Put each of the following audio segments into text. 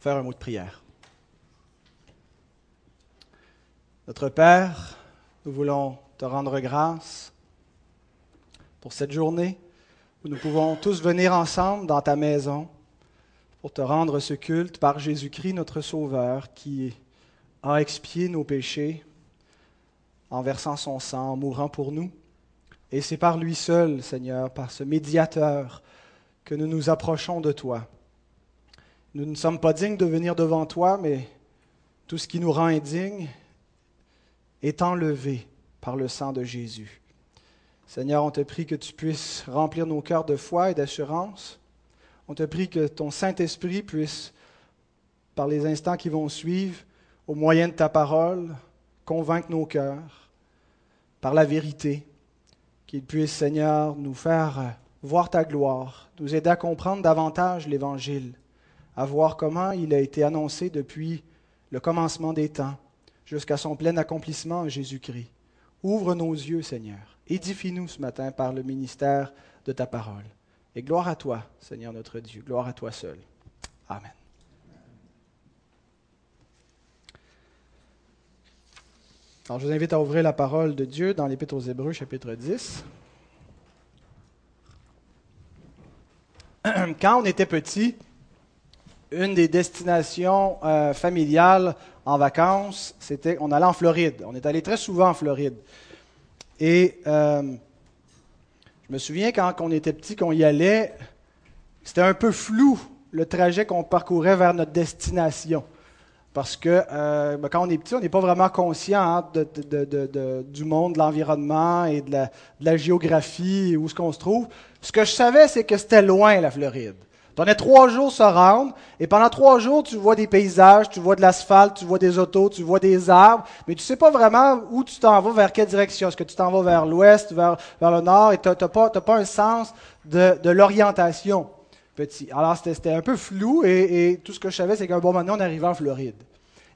faire un mot de prière. Notre Père, nous voulons te rendre grâce pour cette journée où nous pouvons tous venir ensemble dans ta maison pour te rendre ce culte par Jésus-Christ, notre Sauveur, qui a expié nos péchés en versant son sang, en mourant pour nous. Et c'est par lui seul, Seigneur, par ce médiateur, que nous nous approchons de toi. Nous ne sommes pas dignes de venir devant toi, mais tout ce qui nous rend indignes est enlevé par le sang de Jésus. Seigneur, on te prie que tu puisses remplir nos cœurs de foi et d'assurance. On te prie que ton Saint-Esprit puisse, par les instants qui vont suivre, au moyen de ta parole, convaincre nos cœurs par la vérité, qu'il puisse, Seigneur, nous faire voir ta gloire, nous aider à comprendre davantage l'Évangile, à voir comment il a été annoncé depuis le commencement des temps jusqu'à son plein accomplissement en Jésus-Christ. Ouvre nos yeux, Seigneur. Édifie-nous ce matin par le ministère de ta parole. Et gloire à toi, Seigneur notre Dieu. Gloire à toi seul. Amen. Alors, je vous invite à ouvrir la parole de Dieu dans l'Épître aux Hébreux, chapitre 10. Quand on était petit, une des destinations euh, familiales en vacances, c'était on allait en Floride. On est allé très souvent en Floride. Et euh, je me souviens quand on était petit, qu'on y allait, c'était un peu flou le trajet qu'on parcourait vers notre destination. Parce que euh, ben, quand on est petit, on n'est pas vraiment conscient hein, du monde, de l'environnement et de la, géographie, où ce qu'on se trouve. Ce que je savais, c'est que c'était loin, la Floride. Tu en as trois jours se rendre, et pendant trois jours, tu vois des paysages, tu vois de l'asphalte, tu vois des autos, tu vois des arbres, mais tu sais pas vraiment où tu t'en vas, vers quelle direction. Est-ce que tu t'en vas vers l'ouest, vers, le nord, et tu n'as pas, pas, un sens de l'orientation petit. Alors, c'était un peu flou et, tout ce que je savais, c'est qu'un bon moment, on arrivait en Floride.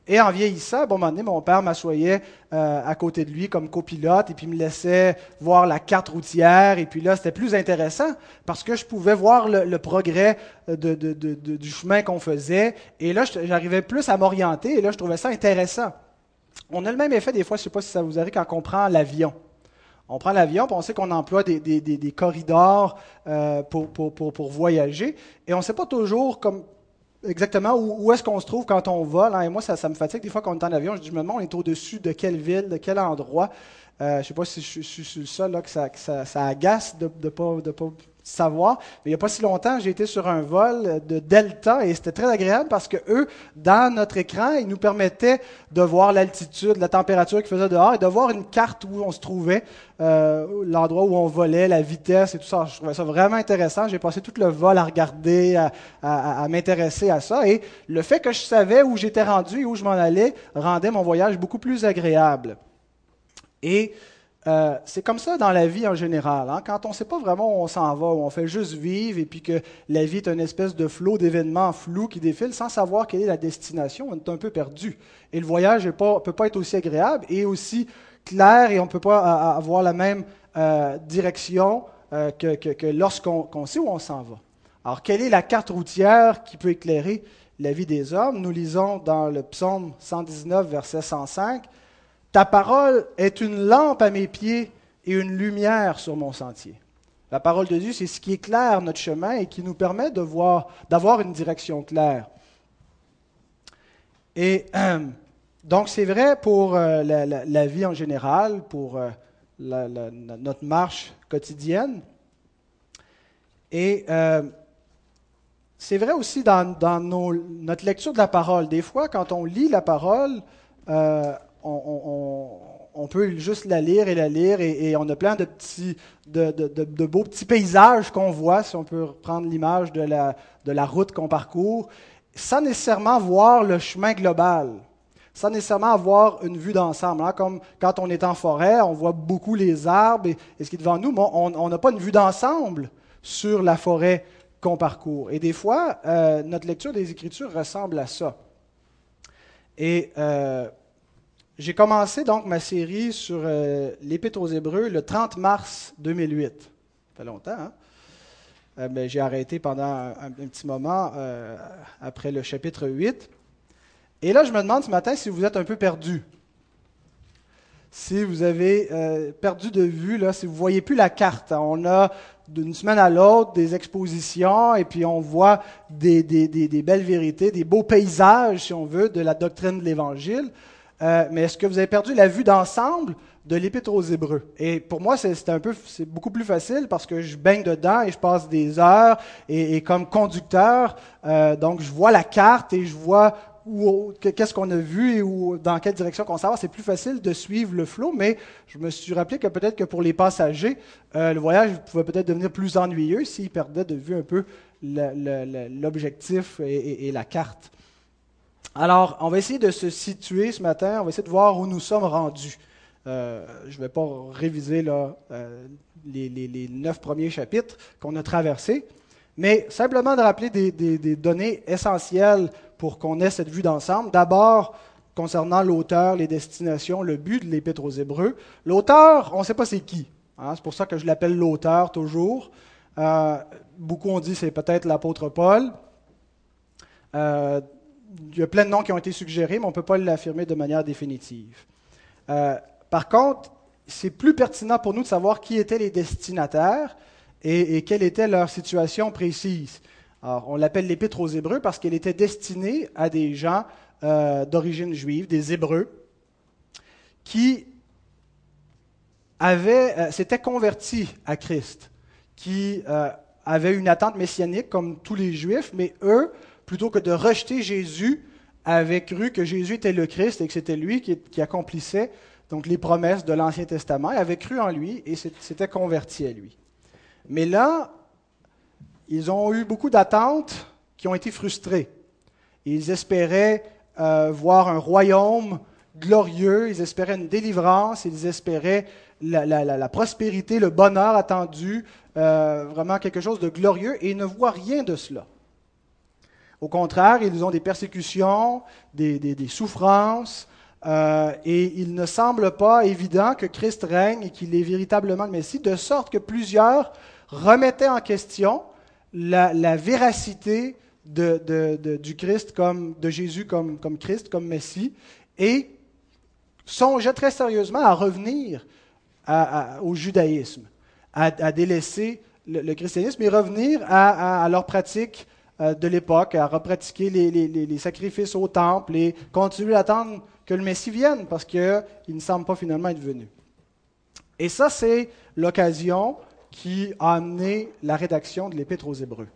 Et en vieillissant, bon moment donné, mon père m'assoyait euh, à côté de lui comme copilote et puis me laissait voir la carte routière. Et puis là, c'était plus intéressant parce que je pouvais voir le, progrès de, du chemin qu'on faisait. Et là, j'arrivais plus à m'orienter et là, je trouvais ça intéressant. On a le même effet des fois, je ne sais pas si ça vous arrive, quand on prend l'avion. On prend l'avion, on sait qu'on emploie des, corridors euh, pour, voyager, et on ne sait pas toujours comme, exactement où, est-ce qu'on se trouve quand on vole. Hein? Et moi, ça, me fatigue des fois quand on est en avion. Je, me demande, on est au-dessus de quelle ville, de quel endroit? Euh, je ne sais pas si je, suis le seul là, que ça, agace de ne pas, savoir. Mais il n'y a pas si longtemps, j'ai été sur un vol de Delta et c'était très agréable parce que eux, dans notre écran, ils nous permettaient de voir l'altitude, la température qu'il faisait dehors et de voir une carte où on se trouvait, euh, l'endroit où on volait, la vitesse et tout ça. Je trouvais ça vraiment intéressant. J'ai passé tout le vol à regarder, à, à m'intéresser à ça. Et le fait que je savais où j'étais rendu et où je m'en allais rendait mon voyage beaucoup plus agréable. Et euh, c'est comme ça dans la vie en général. Hein. Quand on ne sait pas vraiment où on s'en va, où on fait juste vivre, et puis que la vie est une espèce de flot d'événements flous qui défilent sans savoir quelle est la destination, on est un peu perdu. Et le voyage ne peut pas être aussi agréable et aussi clair, et on ne peut pas avoir la même euh, direction euh, que, lorsqu'on sait où on s'en va. Alors, quelle est la carte routière qui peut éclairer la vie des hommes? Nous lisons dans le psaume 119, verset 105. Ta parole est une lampe à mes pieds et une lumière sur mon sentier. La parole de Dieu, c'est ce qui éclaire notre chemin et qui nous permet d'avoir une direction claire. Et donc, c'est vrai pour euh, la, vie en général, pour euh, notre marche quotidienne. Et euh, c'est vrai aussi dans, notre lecture de la parole. Des fois, quand on lit la parole, on, peut juste la lire et la lire, et, on a plein de, petits, de, beaux petits paysages qu'on voit, si on peut reprendre l'image de la, de la route qu'on parcourt, sans nécessairement voir le chemin global, sans nécessairement avoir une vue d'ensemble. Hein. Comme quand on est en forêt, on voit beaucoup les arbres et, ce qui est devant nous, mais on n'a pas une vue d'ensemble sur la forêt qu'on parcourt. Et des fois, euh, notre lecture des Écritures ressemble à ça. Et euh, j'ai commencé donc ma série sur euh, l'Épître aux Hébreux le 30 mars 2008. Ça fait longtemps, hein? mais ben, j'ai arrêté pendant un, petit moment après le chapitre 8. Et là, je me demande ce matin si vous êtes un peu perdu. Si vous avez perdu de vue, si vous ne voyez plus la carte. On a d'une semaine à l'autre des expositions et puis on voit des, belles vérités, des beaux paysages, si on veut, de la doctrine de l'Évangile. Euh, mais est-ce que vous avez perdu la vue d'ensemble de l'Épître aux Hébreux? Et pour moi, c'est un peu, c'est beaucoup plus facile parce que je baigne dedans et je passe des heures et, comme conducteur, euh, donc je vois la carte et je vois qu'est-ce qu'on a vu et où, dans quelle direction qu'on s'en va. C'est plus facile de suivre le flot, mais je me suis rappelé que peut-être que pour les passagers, euh, le voyage pouvait peut-être devenir plus ennuyeux s'ils perdaient de vue un peu l'objectif et, la carte. Alors, on va essayer de se situer ce matin, on va essayer de voir où nous sommes rendus. Euh, je ne vais pas réviser euh, les, neuf premiers chapitres qu'on a traversés, mais simplement de rappeler des données essentielles pour qu'on ait cette vue d'ensemble. D'abord, concernant l'auteur, les destinations, le but de l'Épître aux Hébreux. L'auteur, on ne sait pas c'est qui. Hein. c'est pour ça que je l'appelle l'auteur toujours. Euh, beaucoup ont dit c'est peut-être l'apôtre Paul. Il y a plein de noms qui ont été suggérés, mais on ne peut pas l'affirmer de manière définitive. Euh, par contre, c'est plus pertinent pour nous de savoir qui étaient les destinataires et, quelle était leur situation précise. Alors, on l'appelle l'Épître aux Hébreux parce qu'elle était destinée à des gens euh, d'origine juive, des Hébreux, qui avaient, euh, s'étaient convertis à Christ, qui avaient une attente messianique comme tous les Juifs, mais eux, plutôt que de rejeter Jésus, avaient cru que Jésus était le Christ et que c'était lui qui, accomplissait donc les promesses de l'Ancien Testament, ils avaient cru en lui et s'étaient convertis à lui. Mais là, ils ont eu beaucoup d'attentes qui ont été frustrées. Ils espéraient euh, voir un royaume glorieux, ils espéraient une délivrance, ils espéraient la, prospérité, le bonheur attendu, euh, vraiment quelque chose de glorieux, et ils ne voient rien de cela. Au contraire, ils ont des persécutions, des, souffrances, euh, et il ne semble pas évident que Christ règne et qu'il est véritablement le Messie, de sorte que plusieurs remettaient en question la, véracité du Christ comme de Jésus comme, Christ, comme Messie, et songeait très sérieusement à revenir au judaïsme, à, délaisser le, christianisme et revenir à, leur pratique de l'époque, à repratiquer les, les, sacrifices au temple et continuer à attendre que le Messie vienne parce qu'il ne semble pas finalement être venu. Et ça, c'est l'occasion qui a amené la rédaction de l'Épître aux Hébreux.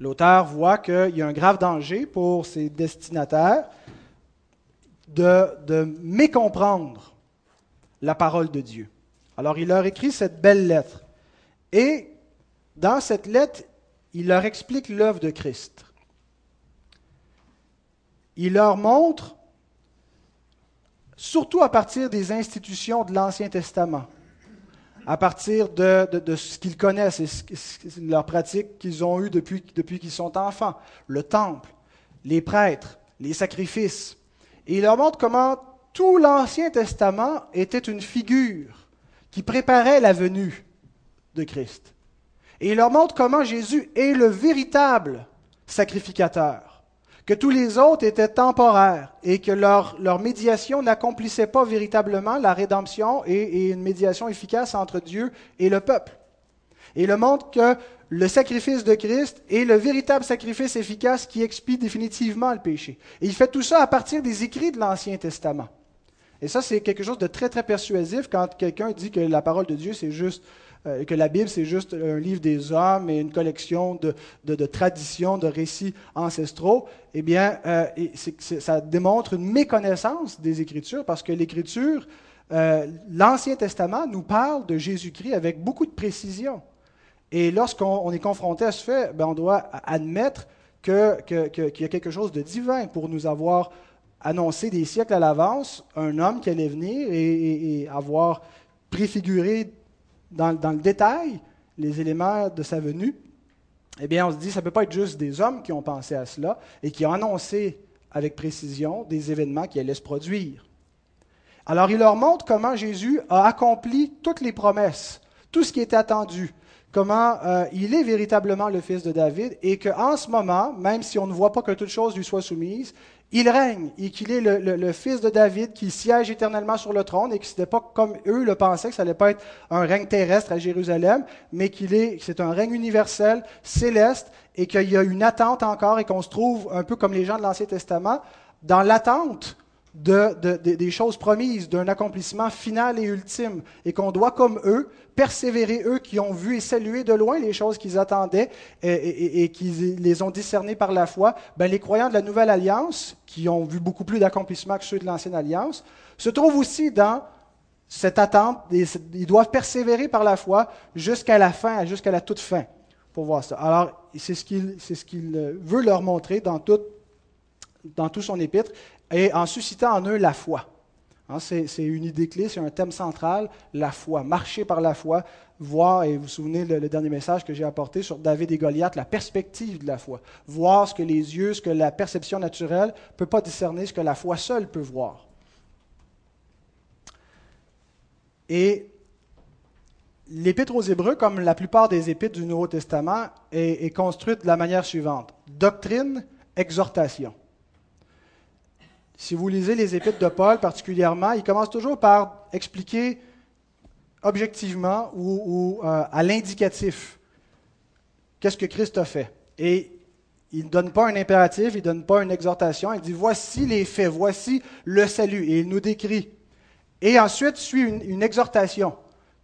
L'auteur voit qu'il y a un grave danger pour ses destinataires de, de mécomprendre la parole de Dieu. Alors il leur écrit cette belle lettre. Et dans cette lettre, il leur explique l'œuvre de Christ. Il leur montre, surtout à partir des institutions de l'Ancien Testament, à partir de, ce qu'ils connaissent et leurs pratiques qu'ils ont eues depuis, depuis qu'ils sont enfants. Le temple, les prêtres, les sacrifices. Et il leur montre comment tout l'Ancien Testament était une figure qui préparait la venue de Christ. Et il leur montre comment Jésus est le véritable sacrificateur que tous les autres étaient temporaires et que leur, médiation n'accomplissait pas véritablement la rédemption et, une médiation efficace entre Dieu et le peuple. Et il montre que le sacrifice de Christ est le véritable sacrifice efficace qui expie définitivement le péché. Et il fait tout ça à partir des écrits de l'Ancien Testament. Et ça, c'est quelque chose de très, très persuasif quand quelqu'un dit que la parole de Dieu, c'est juste euh, que la Bible, c'est juste un livre des hommes et une collection de, traditions, de récits ancestraux, eh bien, euh, ça démontre une méconnaissance des Écritures parce que l'Écriture, euh, l'Ancien Testament nous parle de Jésus-Christ avec beaucoup de précision. Et lorsqu'on est confronté à ce fait, ben, on doit admettre qu'il y a quelque chose de divin pour nous avoir annoncé des siècles à l'avance un homme qui allait venir et avoir préfiguré dans, le détail les éléments de sa venue, eh bien, on se dit, ça ne peut pas être juste des hommes qui ont pensé à cela et qui ont annoncé avec précision des événements qui allaient se produire. Alors, il leur montre comment Jésus a accompli toutes les promesses, tout ce qui était attendu, comment euh, il est véritablement le fils de David et qu'en ce moment, même si on ne voit pas que toute chose lui soit soumise, il règne et qu'il est le, fils de David qui siège éternellement sur le trône et que ce n'était pas comme eux le pensaient, que ça n'allait pas être un règne terrestre à Jérusalem, mais qu'il est, c'est un règne universel, céleste, et qu'il y a une attente encore et qu'on se trouve un peu comme les gens de l'Ancien Testament dans l'attente de, des choses promises, d'un accomplissement final et ultime, et qu'on doit, comme eux, persévérer, eux qui ont vu et salué de loin les choses qu'ils attendaient et, qui les ont discernées par la foi, ben, les croyants de la Nouvelle Alliance, qui ont vu beaucoup plus d'accomplissements que ceux de l'Ancienne Alliance, se trouvent aussi dans cette attente, ils doivent persévérer par la foi jusqu'à la fin, jusqu'à la toute fin, pour voir ça. Alors, c'est ce qu'il ce qu'il veut leur montrer dans tout, dans tout son épître et en suscitant en eux la foi. Hein, c'est une idée clé, c'est un thème central, la foi, marcher par la foi, voir, et vous vous souvenez le, dernier message que j'ai apporté sur David et Goliath, la perspective de la foi, voir ce que les yeux, ce que la perception naturelle ne peut pas discerner, ce que la foi seule peut voir. Et l'épître aux Hébreux, comme la plupart des épîtres du Nouveau Testament, est construite de la manière suivante. Doctrine, exhortation si vous lisez les épîtres de Paul particulièrement, il commence toujours par expliquer objectivement ou, euh, à l'indicatif qu'est-ce que Christ a fait. Et il ne donne pas un impératif, il ne donne pas une exhortation, il dit voici les faits, voici le salut, et il nous décrit. Et ensuite suit une, exhortation.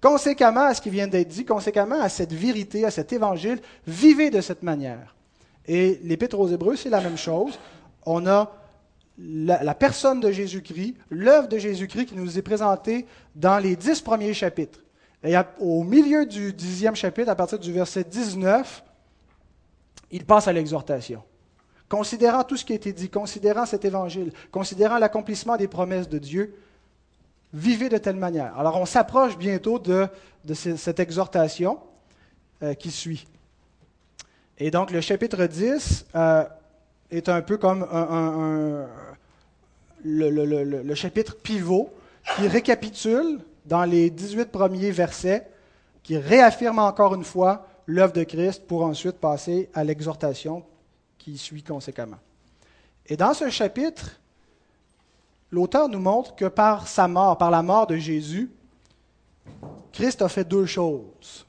Conséquemment à ce qui vient d'être dit, conséquemment à cette vérité, à cet évangile, vivez de cette manière. Et l'Épître aux Hébreux, c'est la même chose. On a la, personne de Jésus-Christ, l'œuvre de Jésus-Christ qui nous est présentée dans les dix premiers chapitres. Et au milieu du dixième chapitre, à partir du verset 19, il passe à l'exhortation. Considérant tout ce qui a été dit, considérant cet évangile, considérant l'accomplissement des promesses de Dieu, vivez de telle manière. Alors on s'approche bientôt de, cette exhortation euh, qui suit. Et donc le chapitre 10 euh, est un peu comme un, le, chapitre pivot qui récapitule dans les 18 premiers versets, qui réaffirme encore une fois l'œuvre de Christ pour ensuite passer à l'exhortation qui suit conséquemment. Et dans ce chapitre, l'auteur nous montre que par sa mort, par la mort de Jésus, Christ a fait deux choses.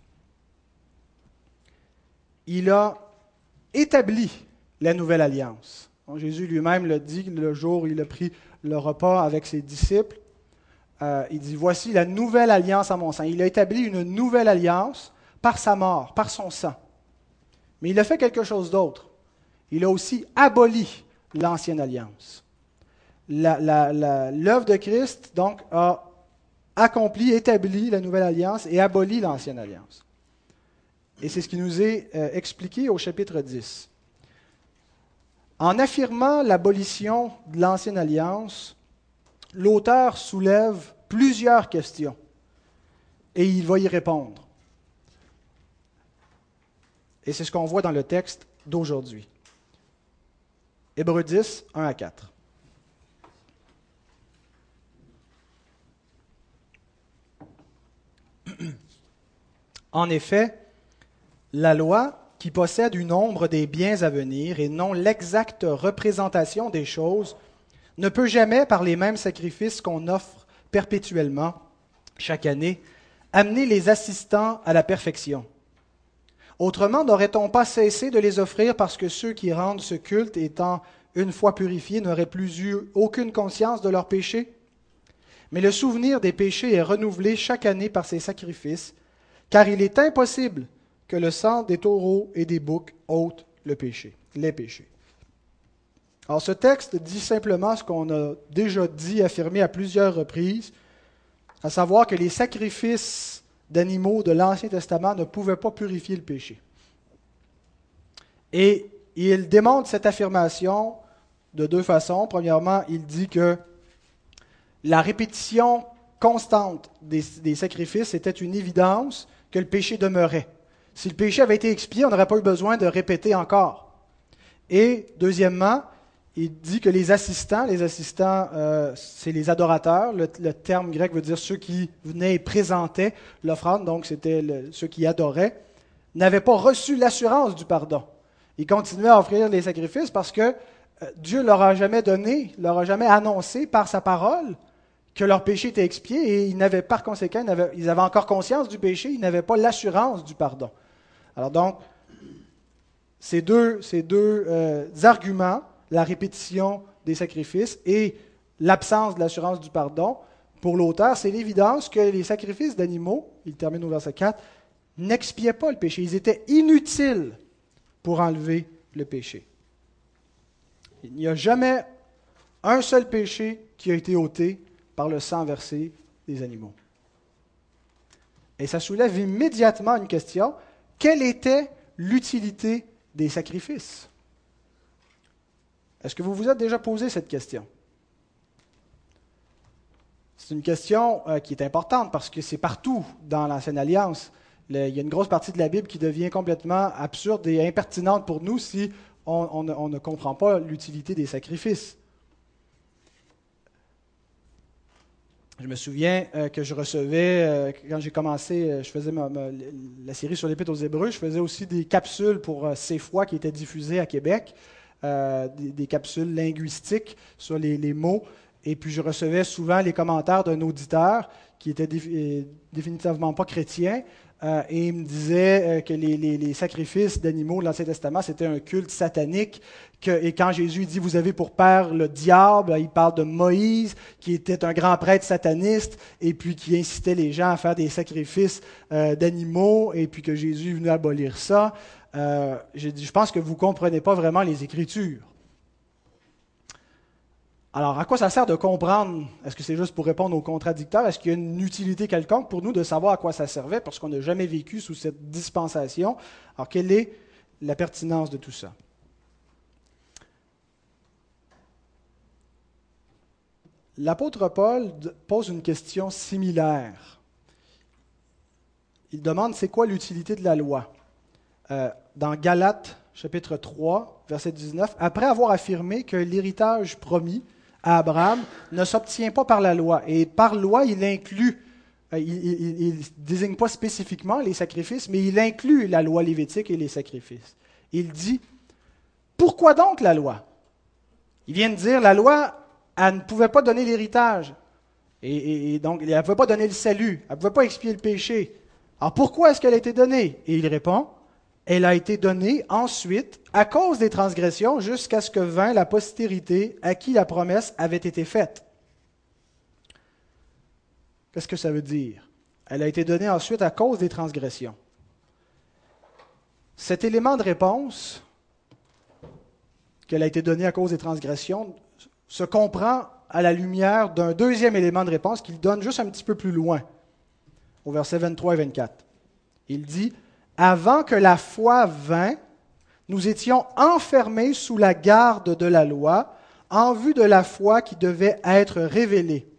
Il a établi la nouvelle alliance. Jésus lui-même le dit le jour où il a pris le repas avec ses disciples. Euh, il dit, voici la nouvelle alliance à mon sang. Il a établi une nouvelle alliance par sa mort, par son sang. Mais il a fait quelque chose d'autre. Il a aussi aboli l'ancienne alliance. L'œuvre de Christ, donc, a accompli, établi la nouvelle alliance et aboli l'ancienne alliance. Et c'est ce qui nous est euh, expliqué au chapitre 10. En affirmant l'abolition de l'ancienne alliance, l'auteur soulève plusieurs questions et il va y répondre. Et c'est ce qu'on voit dans le texte d'aujourd'hui. Hébreux 10, 1 à 4. En effet, la loi qui possède une ombre des biens à venir et non l'exacte représentation des choses, ne peut jamais, par les mêmes sacrifices qu'on offre perpétuellement chaque année, amener les assistants à la perfection. Autrement, n'aurait-on pas cessé de les offrir parce que ceux qui rendent ce culte, étant une fois purifiés, n'auraient plus eu aucune conscience de leurs péchés? Mais le souvenir des péchés est renouvelé chaque année par ces sacrifices, car il est impossible que le sang des taureaux et des boucs ôte le péché, les péchés. Alors ce texte dit simplement ce qu'on a déjà dit, affirmé à plusieurs reprises, à savoir que les sacrifices d'animaux de l'Ancien Testament ne pouvaient pas purifier le péché. Et il démontre cette affirmation de deux façons. Premièrement, il dit que la répétition constante des, sacrifices était une évidence que le péché demeurait. Si le péché avait été expié, on n'aurait pas eu besoin de répéter encore. Et deuxièmement, il dit que les assistants, les assistants, euh, c'est les adorateurs. Le, terme grec veut dire ceux qui venaient et présentaient l'offrande, donc c'était ceux qui adoraient. n'avaient pas reçu l'assurance du pardon. Ils continuaient à offrir les sacrifices parce que euh, Dieu leur a jamais donné, leur a jamais annoncé par sa parole que leur péché était expié et ils n'avaient par conséquent, ils avaient, encore conscience du péché, ils n'avaient pas l'assurance du pardon. Alors donc, ces deux, ces deux euh, arguments, la répétition des sacrifices et l'absence de l'assurance du pardon, pour l'auteur, c'est l'évidence que les sacrifices d'animaux, il termine au verset 4, n'expiaient pas le péché. Ils étaient inutiles pour enlever le péché. Il n'y a jamais un seul péché qui a été ôté par le sang versé des animaux. Et ça soulève immédiatement une question. Quelle était l'utilité des sacrifices? Est-ce que vous vous êtes déjà posé cette question? C'est une question euh, qui est importante parce que c'est partout dans l'Ancienne Alliance. il y a une grosse partie de la Bible qui devient complètement absurde et impertinente pour nous si on ne comprend pas l'utilité des sacrifices. Je me souviens euh, que je recevais, euh, quand j'ai commencé, euh, je faisais la série sur l'Épître aux Hébreux, je faisais aussi des capsules pour ces fois qui étaient diffusées à Québec, des, capsules linguistiques sur les, mots. Et puis je recevais souvent les commentaires d'un auditeur qui était définitivement pas chrétien, euh, et il me disait euh, que les, sacrifices d'animaux de l'Ancien Testament, c'était un culte satanique. et quand Jésus dit Vous avez pour père le diable, il parle de Moïse, qui était un grand prêtre sataniste, et puis qui incitait les gens à faire des sacrifices euh, d'animaux, et puis que Jésus est venu abolir ça. J'ai dit Je pense que vous ne comprenez pas vraiment les Écritures. Alors, à quoi ça sert de comprendre? Est-ce que c'est juste pour répondre aux contradicteurs? Est-ce qu'il y a une utilité quelconque pour nous de savoir à quoi ça servait parce qu'on n'a jamais vécu sous cette dispensation? Alors, quelle est la pertinence de tout ça? L'apôtre Paul pose une question similaire. Il demande c'est quoi l'utilité de la loi? Euh, Dans Galates chapitre 3, verset 19, après avoir affirmé que l'héritage promis Abraham ne s'obtient pas par la loi. Et par loi, il inclut, euh, il ne désigne pas spécifiquement les sacrifices, mais il inclut la loi lévitique et les sacrifices. Il dit, pourquoi donc la loi? Il vient de dire, la loi, elle ne pouvait pas donner l'héritage. Et, donc, elle ne pouvait pas donner le salut. Elle ne pouvait pas expier le péché. Alors pourquoi est-ce qu'elle a été donnée? Et il répond, elle a été donnée ensuite à cause des transgressions jusqu'à ce que vint la postérité à qui la promesse avait été faite. Qu'est-ce que ça veut dire? Elle a été donnée ensuite à cause des transgressions. Cet élément de réponse, qu'elle a été donnée à cause des transgressions, se comprend à la lumière d'un deuxième élément de réponse qu'il donne juste un petit peu plus loin, au verset 23 et 24. Il dit, avant que la foi vînt, nous étions enfermés sous la garde de la loi en vue de la foi qui devait être révélée.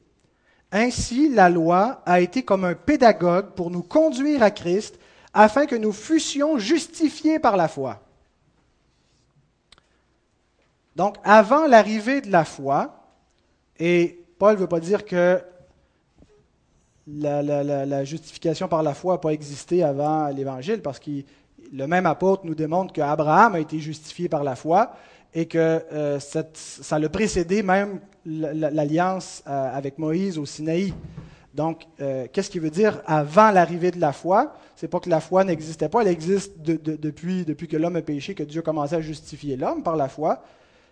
Ainsi, la loi a été comme un pédagogue pour nous conduire à Christ afin que nous fussions justifiés par la foi. Donc, avant l'arrivée de la foi, et Paul ne veut pas dire que la, justification par la foi n'a pas existé avant l'Évangile, parce que le même apôtre nous démontre qu'Abraham a été justifié par la foi et que euh, ça l'a précédé même l'alliance euh, avec Moïse au Sinaï. Donc, euh, qu'est-ce qui veut dire avant l'arrivée de la foi? C'est pas que la foi n'existait pas, elle existe depuis, que l'homme a péché, que Dieu a à justifier l'homme par la foi.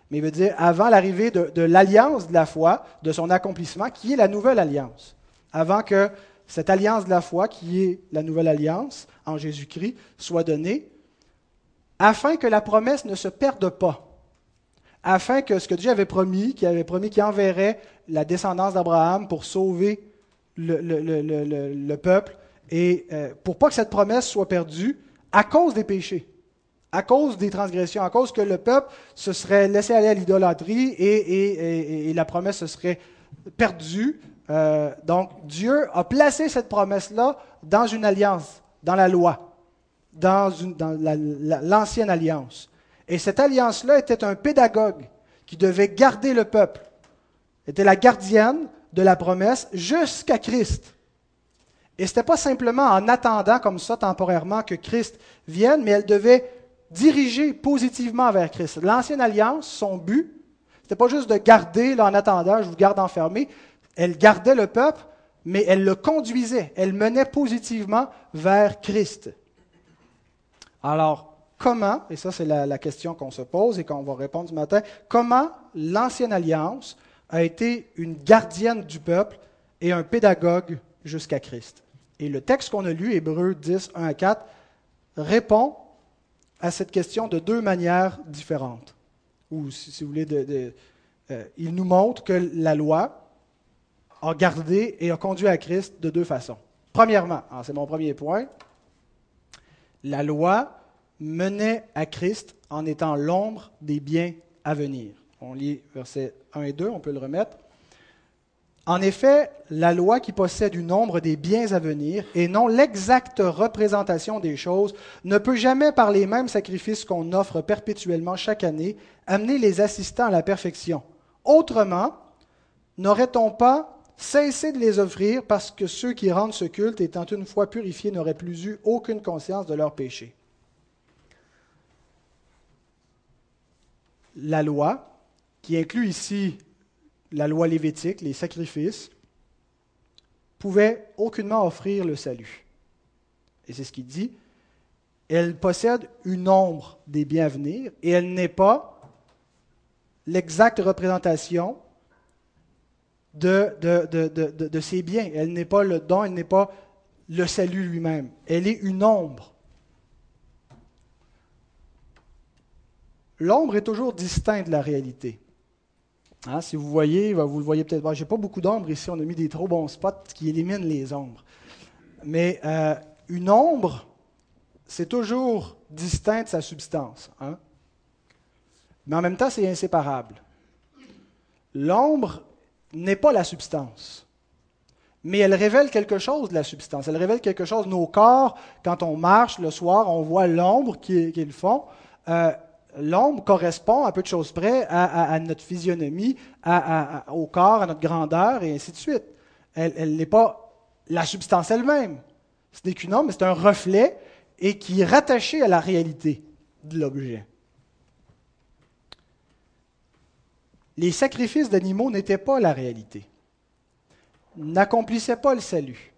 Mais il veut dire avant l'arrivée de l'alliance de la foi, de son accomplissement, qui est la nouvelle alliance avant que cette alliance de la foi, qui est la nouvelle alliance en Jésus-Christ, soit donnée, afin que la promesse ne se perde pas, afin que ce que Dieu avait promis, qu'il avait promis qu'il enverrait la descendance d'Abraham pour sauver le, peuple, et euh, pour pas que cette promesse soit perdue à cause des péchés, à cause des transgressions, à cause que le peuple se serait laissé aller à l'idolâtrie et, et, la promesse se serait perdue euh, donc, Dieu a placé cette promesse-là dans une alliance, dans la loi, dans, l'ancienne alliance. Et cette alliance-là était un pédagogue qui devait garder le peuple, était la gardienne de la promesse jusqu'à Christ. Et ce n'était pas simplement en attendant comme ça temporairement que Christ vienne, mais elle devait diriger positivement vers Christ. L'ancienne alliance, son but, n'était pas juste de garder là, en attendant, je vous garde enfermé. Elle gardait le peuple, mais elle le conduisait, elle menait positivement vers Christ. Alors, comment, et ça c'est la, question qu'on se pose et qu'on va répondre ce matin, comment l'ancienne alliance a été une gardienne du peuple et un pédagogue jusqu'à Christ? Et le texte qu'on a lu, Hébreu 10, 1 à 4, répond à cette question de deux manières différentes. Ou, si, vous voulez, euh, il nous montre que la loi a gardé et a conduit à Christ de deux façons. Premièrement, ah, c'est mon premier point, la loi menait à Christ en étant l'ombre des biens à venir. On lit versets 1 et 2, on peut le remettre. En effet, la loi qui possède une ombre des biens à venir et non l'exacte représentation des choses ne peut jamais, par les mêmes sacrifices qu'on offre perpétuellement chaque année, amener les assistants à la perfection. Autrement, n'aurait-on pas cessé de les offrir parce que ceux qui rendent ce culte, étant une fois purifiés, n'auraient plus eu aucune conscience de leur péché La loi, qui inclut ici la loi lévitique, les sacrifices, pouvait aucunement offrir le salut. Et c'est ce qu'il dit. Elle possède une ombre des venir et elle n'est pas l'exacte représentation de, de, de, de, ses biens. Elle n'est pas le don, elle n'est pas le salut lui-même. Elle est une ombre. L'ombre est toujours distincte de la réalité. Hein, si vous voyez, vous le voyez peut-être pas. J'ai pas beaucoup d'ombre ici. On a mis des trop bons spots qui éliminent les ombres. Mais euh, une ombre, c'est toujours distinct de sa substance. Hein. Mais en même temps, c'est inséparable. L'ombre n'est pas la substance, mais elle révèle quelque chose de la substance. Elle révèle quelque chose. Nos corps, quand on marche le soir, on voit l'ombre qu'ils font. Euh, l'ombre correspond à peu de choses près à, notre physionomie, au corps, à notre grandeur, et ainsi de suite. Elle n'est pas la substance elle-même. Ce n'est qu'une ombre, c'est un reflet et qui est rattaché à la réalité de l'objet. Les sacrifices d'animaux n'étaient pas la réalité, n'accomplissaient pas le salut,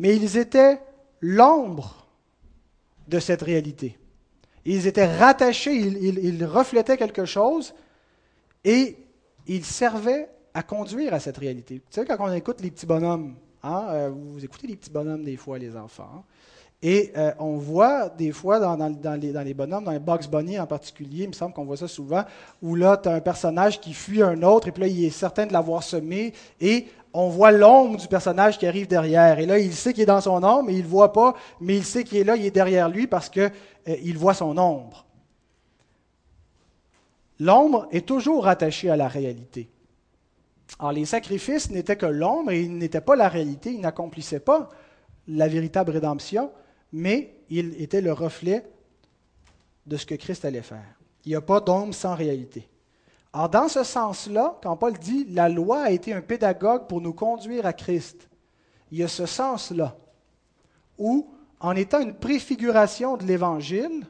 mais ils étaient l'ombre de cette réalité. Ils étaient rattachés, ils, reflétaient quelque chose et ils servaient à conduire à cette réalité. Tu sais, quand on écoute les petits bonhommes, hein, euh, vous écoutez les petits bonhommes des fois, les enfants, hein, et euh, on voit des fois dans, les, bonhommes, dans les Box Bunny en particulier, il me semble qu'on voit ça souvent, où là, tu as un personnage qui fuit un autre, et puis là, il est certain de l'avoir semé, et on voit l'ombre du personnage qui arrive derrière. Et là, il sait qu'il est dans son ombre, mais il ne voit pas, mais il sait qu'il est là, il est derrière lui parce qu'il euh, voit son ombre. L'ombre est toujours attachée à la réalité. Alors, les sacrifices n'étaient que l'ombre et ils n'étaient pas la réalité, ils n'accomplissaient pas la véritable rédemption, mais ils étaient le reflet de ce que Christ allait faire. Il n'y a pas d'ombre sans réalité. Alors, dans ce sens-là, quand Paul dit la loi a été un pédagogue pour nous conduire à Christ, il y a ce sens-là où, en étant une préfiguration de l'Évangile,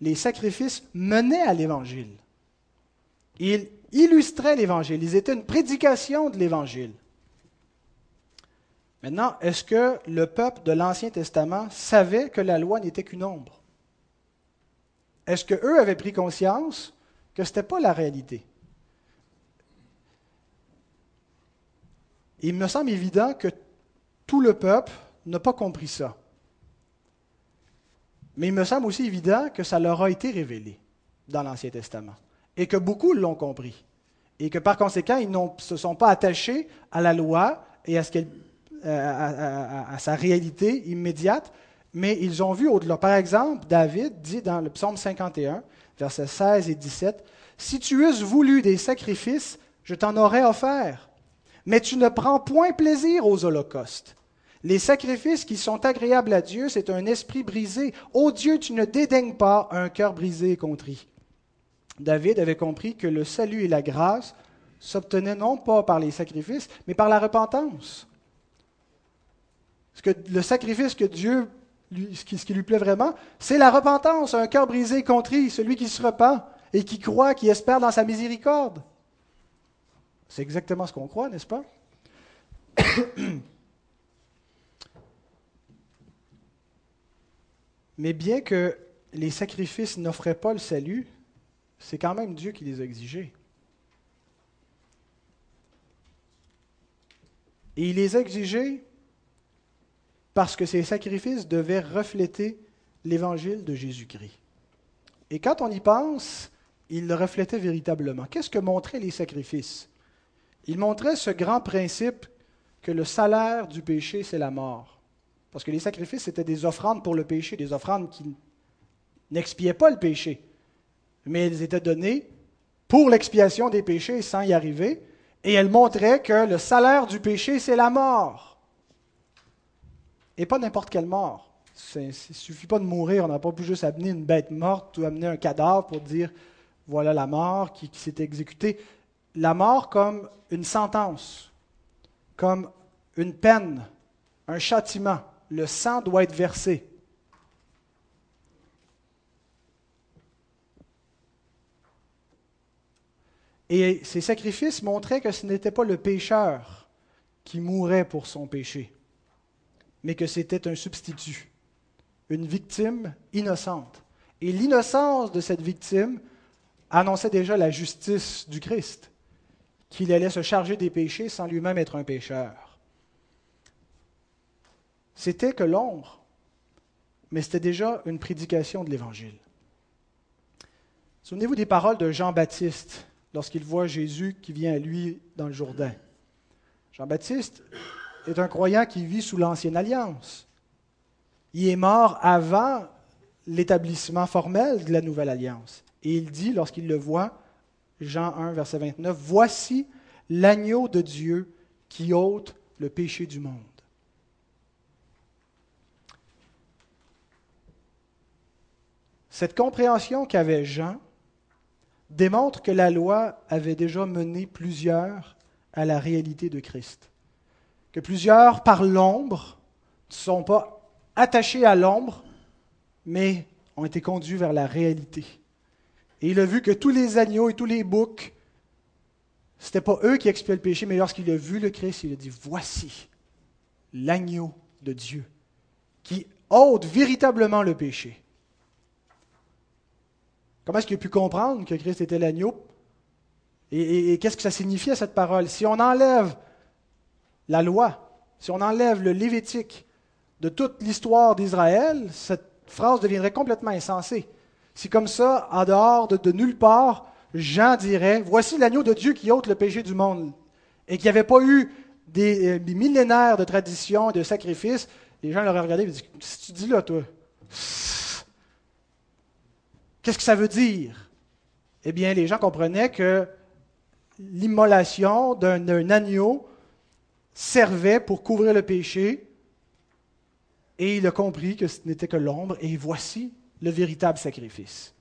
les sacrifices menaient à l'Évangile. Ils illustraient l'Évangile. Ils étaient une prédication de l'Évangile. Maintenant, est-ce que le peuple de l'Ancien Testament savait que la loi n'était qu'une ombre? Est-ce qu'eux avaient pris conscience que ce n'était pas la réalité? il me semble évident que tout le peuple n'a pas compris ça. Mais il me semble aussi évident que ça leur a été révélé dans l'Ancien Testament et que beaucoup l'ont compris et que par conséquent, ils ne se sont pas attachés à la loi et à, ce à, à sa réalité immédiate, mais ils ont vu au-delà. Par exemple, David dit dans le psaume 51, versets 16 et 17, Si tu eusses voulu des sacrifices, je t'en aurais offert. Mais tu ne prends point plaisir aux holocaustes. Les sacrifices qui sont agréables à Dieu, c'est un esprit brisé. Ô Dieu, tu ne dédaignes pas un cœur brisé et contrit. David avait compris que le salut et la grâce s'obtenaient non pas par les sacrifices, mais par la repentance. Ce que, le sacrifice que Dieu, ce, qui, lui plaît vraiment, c'est la repentance, un cœur brisé, contrit, celui qui se repent et qui croit, qui espère dans sa miséricorde. C'est exactement ce qu'on croit, n'est-ce pas? Mais bien que les sacrifices n'offraient pas le salut, c'est quand même Dieu qui les a exigés. Et il les a exigés parce que ces sacrifices devaient refléter l'évangile de Jésus-Christ. Et quand on y pense, il le reflétait véritablement. Qu'est-ce que montraient les sacrifices? Il montrait ce grand principe que le salaire du péché, c'est la mort. Parce que les sacrifices, c'était des offrandes pour le péché, des offrandes qui n'expiaient pas le péché, mais elles étaient données pour l'expiation des péchés sans y arriver, et elles montraient que le salaire du péché, c'est la mort. Et pas n'importe quelle mort. Il ne suffit pas de mourir, on n'a pas pu juste amener une bête morte ou amener un cadavre pour dire voilà la mort qui, qui s'est exécutée. La mort comme une sentence, comme une peine, un châtiment. Le sang doit être versé. Et ces sacrifices montraient que ce n'était pas le pécheur qui mourait pour son péché, mais que c'était un substitut, une victime innocente. Et l'innocence de cette victime annonçait déjà la justice du Christ, qu'il allait se charger des péchés sans lui-même être un pécheur. C'était que l'ombre, mais c'était déjà une prédication de l'Évangile. Souvenez-vous des paroles de Jean-Baptiste lorsqu'il voit Jésus qui vient à lui dans le Jourdain. Jean-Baptiste est un croyant qui vit sous l'ancienne alliance. Il est mort avant l'établissement formel de la nouvelle alliance. Et il dit, lorsqu'il le voit, Jean 1, verset 29, Voici l'agneau de Dieu qui ôte le péché du monde. Cette compréhension qu'avait Jean démontre que la loi avait déjà mené plusieurs à la réalité de Christ. Que plusieurs, par l'ombre, ne sont pas attachés à l'ombre, mais ont été conduits vers la réalité. Et il a vu que tous les agneaux et tous les boucs, ce n'était pas eux qui expiaient le péché, mais lorsqu'il a vu le Christ, il a dit, voici l'agneau de Dieu qui ôte véritablement le péché. Comment est-ce qu'il a pu comprendre que Christ était l'agneau? Et, qu'est-ce que ça signifiait cette parole? Si on enlève la loi, si on enlève le Lévitique de toute l'histoire d'Israël, cette phrase deviendrait complètement insensée. Si comme ça, en dehors de, nulle part, Jean dirait, voici l'agneau de Dieu qui ôte le péché du monde, et qu'il n'y avait pas eu des, des, millénaires de traditions, de sacrifices, les gens l'auraient regardé et dit, que tu dis là, toi? Qu'est-ce que ça veut dire? Eh bien, les gens comprenaient que l'immolation d'un agneau servait pour couvrir le péché, et il a compris que ce n'était que l'ombre, et voici le véritable sacrifice.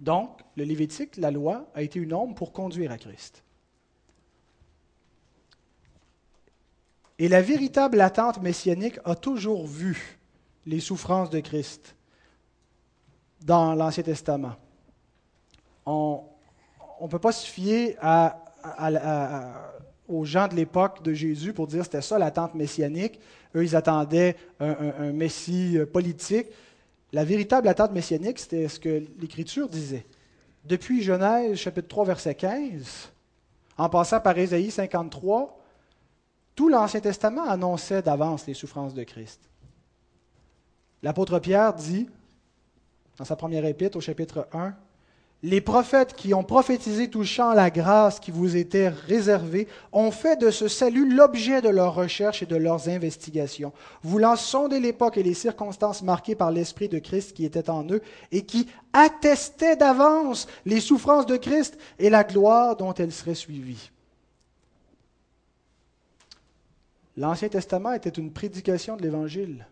Donc, le Lévitique, la loi, a été une ombre pour conduire à Christ. Et la véritable attente messianique a toujours vu les souffrances de Christ dans l'Ancien Testament. On ne peut pas se fier aux gens de l'époque de Jésus pour dire c'était ça l'attente messianique. Eux, ils attendaient un, Messie euh, politique. La véritable attente messianique, c'était ce que l'Écriture disait. Depuis Genèse chapitre 3, verset 15, en passant par Ésaïe 53, tout l'Ancien Testament annonçait d'avance les souffrances de Christ. L'apôtre Pierre dit dans sa première épître au chapitre 1, les prophètes qui ont prophétisé touchant la grâce qui vous était réservée ont fait de ce salut l'objet de leurs recherches et de leurs investigations, voulant sonder l'époque et les circonstances marquées par l'Esprit de Christ qui était en eux et qui attestaient d'avance les souffrances de Christ et la gloire dont elles seraient suivies. L'Ancien Testament était une prédication de l'Évangile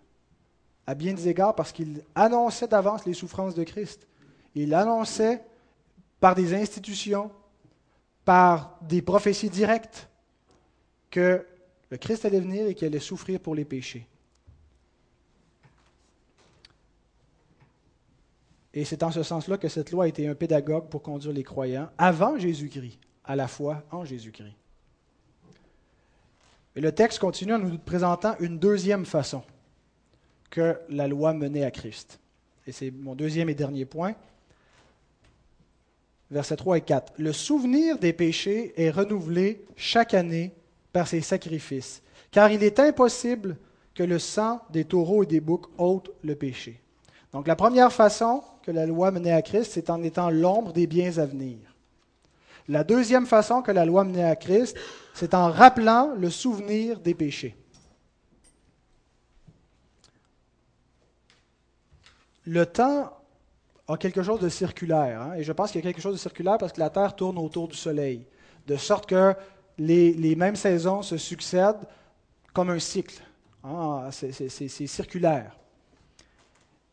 à bien des égards parce qu'il annonçait d'avance les souffrances de Christ. Il annonçait par des institutions, par des prophéties directes, que Le Christ allait venir et qu'il allait souffrir pour les péchés. Et c'est en ce sens-là que cette loi a été un pédagogue pour conduire les croyants avant Jésus-Christ, à la fois en Jésus-Christ. Et le texte continue en nous présentant une deuxième façon que la loi menait à Christ. Et c'est mon deuxième et dernier point. Versets 3 et 4. Le souvenir des péchés est renouvelé chaque année par ses sacrifices, car il est impossible que le sang des taureaux et des boucs ôte le péché. Donc la première façon que la loi menait à Christ, c'est en étant l'ombre des biens à venir. La deuxième façon que la loi menait à Christ, c'est en rappelant le souvenir des péchés. Le temps a quelque chose de circulaire, hein, et je pense qu'il y a quelque chose de circulaire parce que la Terre tourne autour du Soleil, de sorte que les, mêmes saisons se succèdent comme un cycle. Hein, c'est circulaire.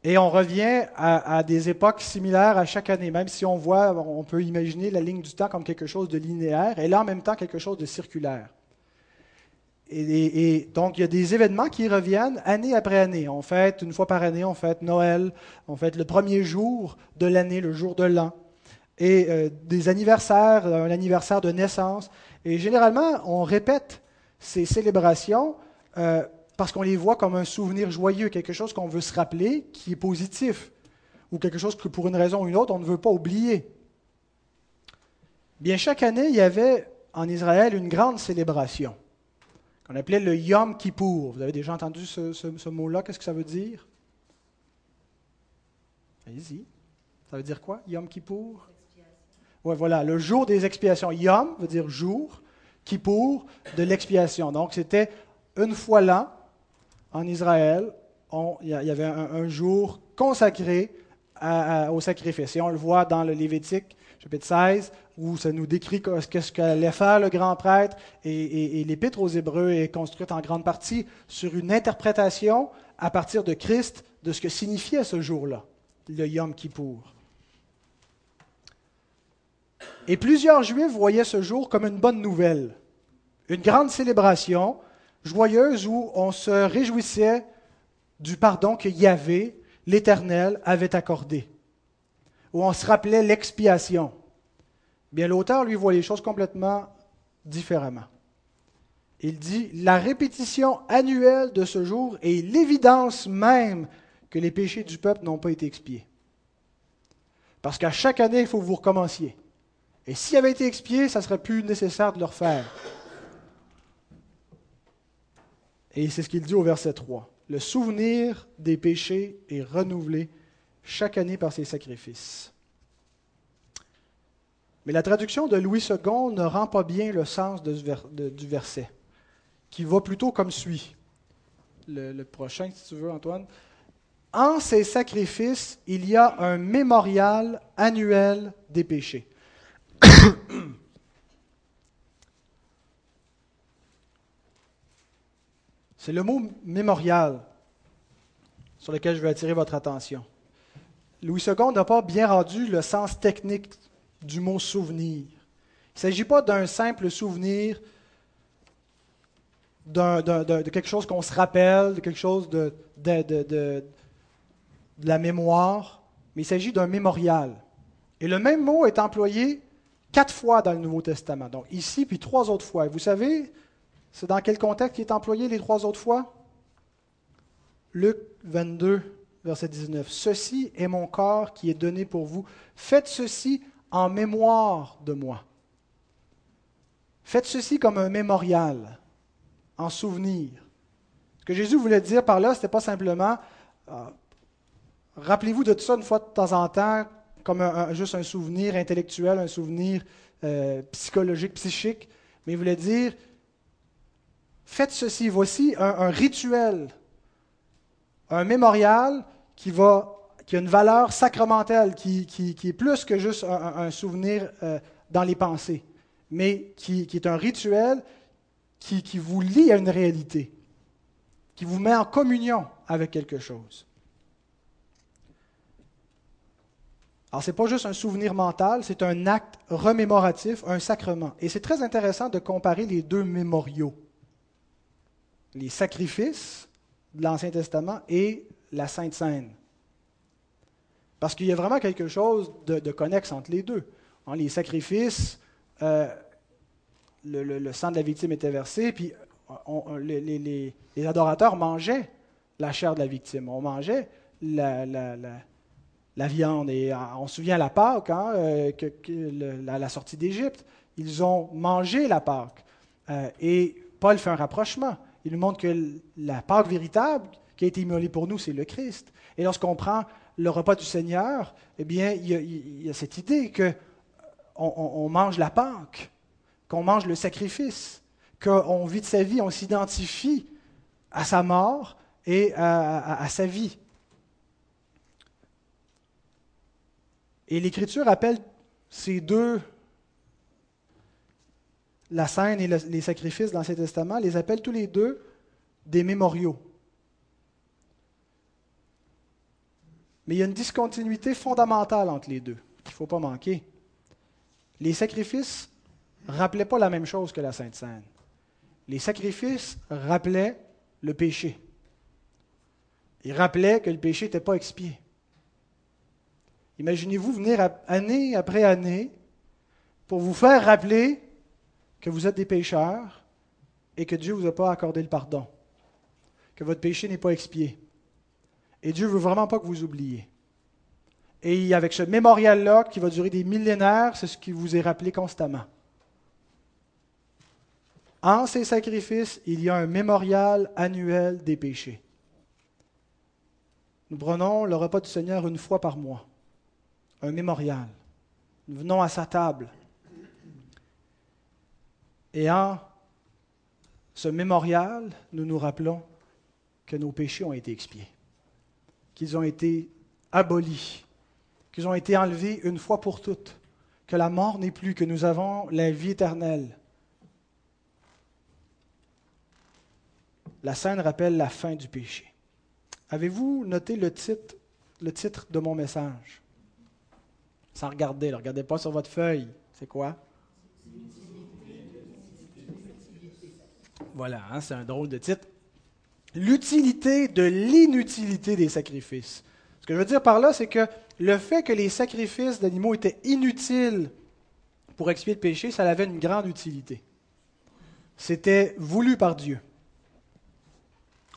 Et on revient à, des époques similaires à chaque année, même si on voit, on peut imaginer la ligne du temps comme quelque chose de linéaire, et là en même temps quelque chose de circulaire. Et, donc il y a des événements qui reviennent année après année. On fête une fois par année, on fête Noël, on fête le premier jour de l'année, le jour de l'an, et euh, des anniversaires, un anniversaire de naissance. Et généralement, on répète ces célébrations. Euh, parce qu'on les voit comme un souvenir joyeux, quelque chose qu'on veut se rappeler, qui est positif, ou quelque chose que pour une raison ou une autre, on ne veut pas oublier. Bien, chaque année, il y avait en Israël une grande célébration, qu'on appelait le Yom Kippour. Vous avez déjà entendu ce, mot-là? Qu'est-ce que ça veut dire? Allez-y. Ça veut dire quoi, Yom Kippour Oui, voilà, le jour des expiations. Yom veut dire jour, Kippour, de l'expiation. Donc, c'était une fois l'an, en Israël, il y avait un, jour consacré au sacrifice. Et on le voit dans le Lévitique, chapitre 16, où ça nous décrit ce qu'allait faire le grand prêtre. Et, l'Épître aux Hébreux est construite en grande partie sur une interprétation à partir de Christ de ce que signifiait ce jour-là, le Yom Kippour. Et plusieurs Juifs voyaient ce jour comme une bonne nouvelle, une grande célébration joyeuse où on se réjouissait du pardon que Yahvé, l'Éternel, avait accordé, où on se rappelait l'expiation. Bien, l'auteur, lui, voit les choses complètement différemment. Il dit, la répétition annuelle de ce jour est l'évidence même que les péchés du peuple n'ont pas été expiés. Parce qu'à chaque année, il faut que vous recommenciez. Et s'ils avaient été expiés, ça serait plus nécessaire de le refaire. Et c'est ce qu'il dit au verset 3. Le souvenir des péchés est renouvelé chaque année par ses sacrifices. Mais la traduction de Louis II ne rend pas bien le sens du verset, qui va plutôt comme suit. Le, le prochain, si tu veux, Antoine. En ces sacrifices, il y a un mémorial annuel des péchés. C'est le mot mémorial sur lequel je veux attirer votre attention. Louis II n'a pas bien rendu le sens technique du mot souvenir. Il ne s'agit pas d'un simple souvenir de quelque chose qu'on se rappelle, de quelque chose de, de la mémoire, mais il s'agit d'un mémorial. Et le même mot est employé quatre fois dans le Nouveau Testament. Donc ici, puis trois autres fois. Et vous savez, c'est dans quel contexte qui est employé les trois autres fois? Luc 22, verset 19. Ceci est mon corps qui est donné pour vous. Faites ceci en mémoire de moi. Faites ceci comme un mémorial, en souvenir. Ce que Jésus voulait dire par là, ce n'était pas simplement euh, rappelez-vous de tout ça une fois de temps en temps, comme juste un souvenir intellectuel, un souvenir euh, psychologique, psychique, mais il voulait dire faites ceci. Voici un, rituel, un mémorial qui, a une valeur sacramentelle, qui, est plus que juste un, souvenir euh, dans les pensées, mais qui, est un rituel qui, qui vous lie à une réalité, qui vous met en communion avec quelque chose. Alors, ce n'est pas juste un souvenir mental, c'est un acte remémoratif, un sacrement. Et c'est très intéressant de comparer les deux mémoriaux les sacrifices de l'Ancien Testament et la Sainte Seine. Parce qu'il y a vraiment quelque chose de, connexe entre les deux. Hein, les sacrifices, euh, le, sang de la victime était versé, puis les, adorateurs mangeaient la chair de la victime. On mangeait la, viande. Et euh, on se souvient à la Pâque, hein, euh, que, la, sortie d'Égypte, ils ont mangé la Pâque. et Paul fait un rapprochement. Il nous montre que la Pâque véritable qui a été immolée pour nous, c'est le Christ. Et lorsqu'on prend le repas du Seigneur, eh bien, il y a, cette idée que on, mange la Pâque, qu'on mange le sacrifice, qu'on vit de sa vie, on s'identifie à sa mort et à, sa vie. Et l'Écriture appelle ces deux, la scène et les sacrifices dans l'Ancien Testament, les appelle tous les deux des mémoriaux. Mais il y a une discontinuité fondamentale entre les deux qu'il ne faut pas manquer. Les sacrifices ne rappelaient pas la même chose que la Sainte Seine. Les sacrifices rappelaient le péché. Ils rappelaient que le péché n'était pas expié. Imaginez-vous venir année après année pour vous faire rappeler que vous êtes des pécheurs et que Dieu ne vous a pas accordé le pardon, que votre péché n'est pas expié. Et Dieu ne veut vraiment pas que vous oubliez. Et avec ce mémorial-là, qui va durer des millénaires, c'est ce qui vous est rappelé constamment. En ces sacrifices, il y a un mémorial annuel des péchés. Nous prenons le repas du Seigneur une fois par mois, un mémorial. Nous venons à sa table. Et en ce mémorial, nous nous rappelons que nos péchés ont été expiés qu'ils ont été abolis, qu'ils ont été enlevés une fois pour toutes, que la mort n'est plus, que nous avons la vie éternelle. La scène rappelle la fin du péché. Avez-vous noté le titre, le titre de mon message? Sans regarder, ne regardez pas sur votre feuille. C'est quoi? Voilà, hein, c'est un drôle de titre l'utilité de l'inutilité des sacrifices. Ce que je veux dire par là, c'est que le fait que les sacrifices d'animaux étaient inutiles pour expier le péché, ça avait une grande utilité. C'était voulu par Dieu.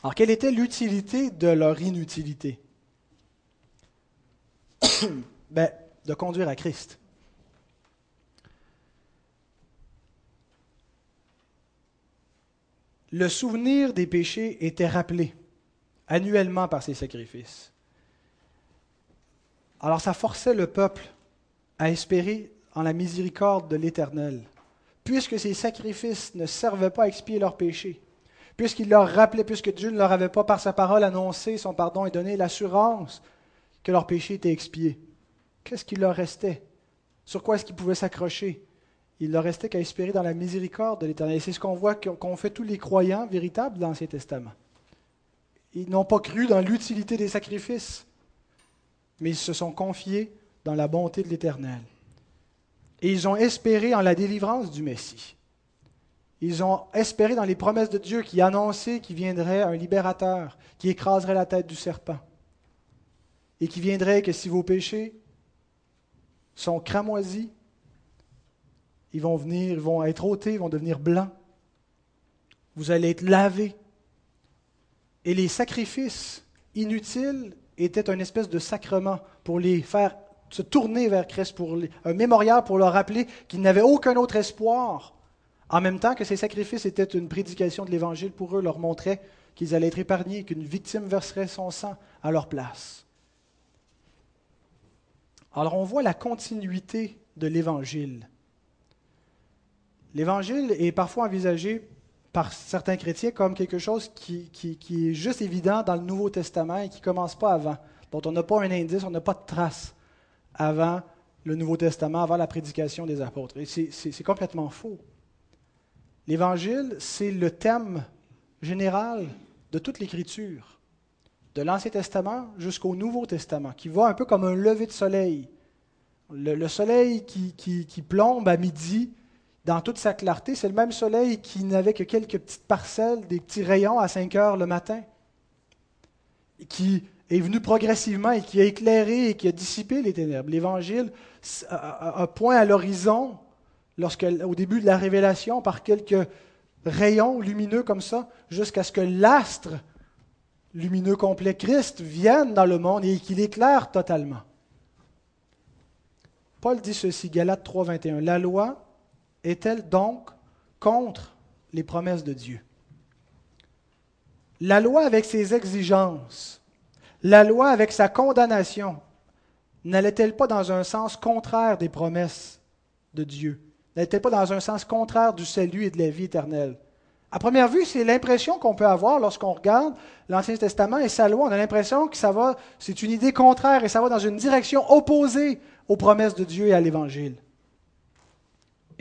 Alors, quelle était l'utilité de leur inutilité? Ben, De conduire à Christ. Le souvenir des péchés était rappelé annuellement par ces sacrifices. Alors ça forçait le peuple à espérer en la miséricorde de l'Éternel, puisque ces sacrifices ne servaient pas à expier leurs péchés, puisqu'il leur rappelait, puisque Dieu ne leur avait pas par sa parole annoncé son pardon et donné l'assurance que leurs péchés étaient expiés. Qu'est-ce qu'il leur restait? Sur quoi est-ce qu'ils pouvaient s'accrocher? Il leur restait qu'à espérer dans la miséricorde de l'Éternel. c'est ce qu'on voit qu'ont fait tous les croyants véritables dans l'Ancien Testament. Ils n'ont pas cru dans l'utilité des sacrifices, mais ils se sont confiés dans la bonté de l'Éternel. Et ils ont espéré en la délivrance du Messie. Ils ont espéré dans les promesses de Dieu qui annonçaient qu'il viendrait un libérateur, qui écraserait la tête du serpent, et qui viendrait que si vos péchés sont cramoisis, ils vont venir, ils vont être ôtés, ils vont devenir blancs. Vous allez être lavés. Et les sacrifices inutiles étaient une espèce de sacrement pour les faire se tourner vers Christ, pour un mémorial pour leur rappeler qu'ils n'avaient aucun autre espoir. En même temps que ces sacrifices étaient une prédication de l'Évangile pour eux, leur montrait qu'ils allaient être épargnés, qu'une victime verserait son sang à leur place. Alors on voit la continuité de l'Évangile. L'Évangile est parfois envisagé par certains chrétiens comme quelque chose qui, est juste évident dans le Nouveau Testament et qui ne commence pas avant, dont on n'a pas un indice, on n'a pas de trace avant le Nouveau Testament, avant la prédication des apôtres. Et c'est complètement faux. L'Évangile, c'est le thème général de toute l'Écriture, de l'Ancien Testament jusqu'au Nouveau Testament, qui va un peu comme un lever de soleil. Le, soleil qui, qui plombe à midi dans toute sa clarté. C'est le même soleil qui n'avait que quelques petites parcelles, des petits rayons à 5 heures le matin, qui est venu progressivement et qui a éclairé et qui a dissipé les ténèbres. L'Évangile un point à l'horizon, au début de la révélation, par quelques rayons lumineux comme ça, jusqu'à ce que l'astre lumineux complet, Christ, vienne dans le monde et qu'il éclaire totalement. Paul dit ceci, Galates 3, 21. La loi est-elle donc contre les promesses de Dieu? La loi avec ses exigences, la loi avec sa condamnation, n'allait-elle pas dans un sens contraire des promesses de Dieu? N'allait-elle pas dans un sens contraire du salut et de la vie éternelle? À première vue, c'est l'impression qu'on peut avoir lorsqu'on regarde l'Ancien Testament et sa loi. On a l'impression que ça c'est une idée contraire et ça va dans une direction opposée aux promesses de Dieu et à l'Évangile.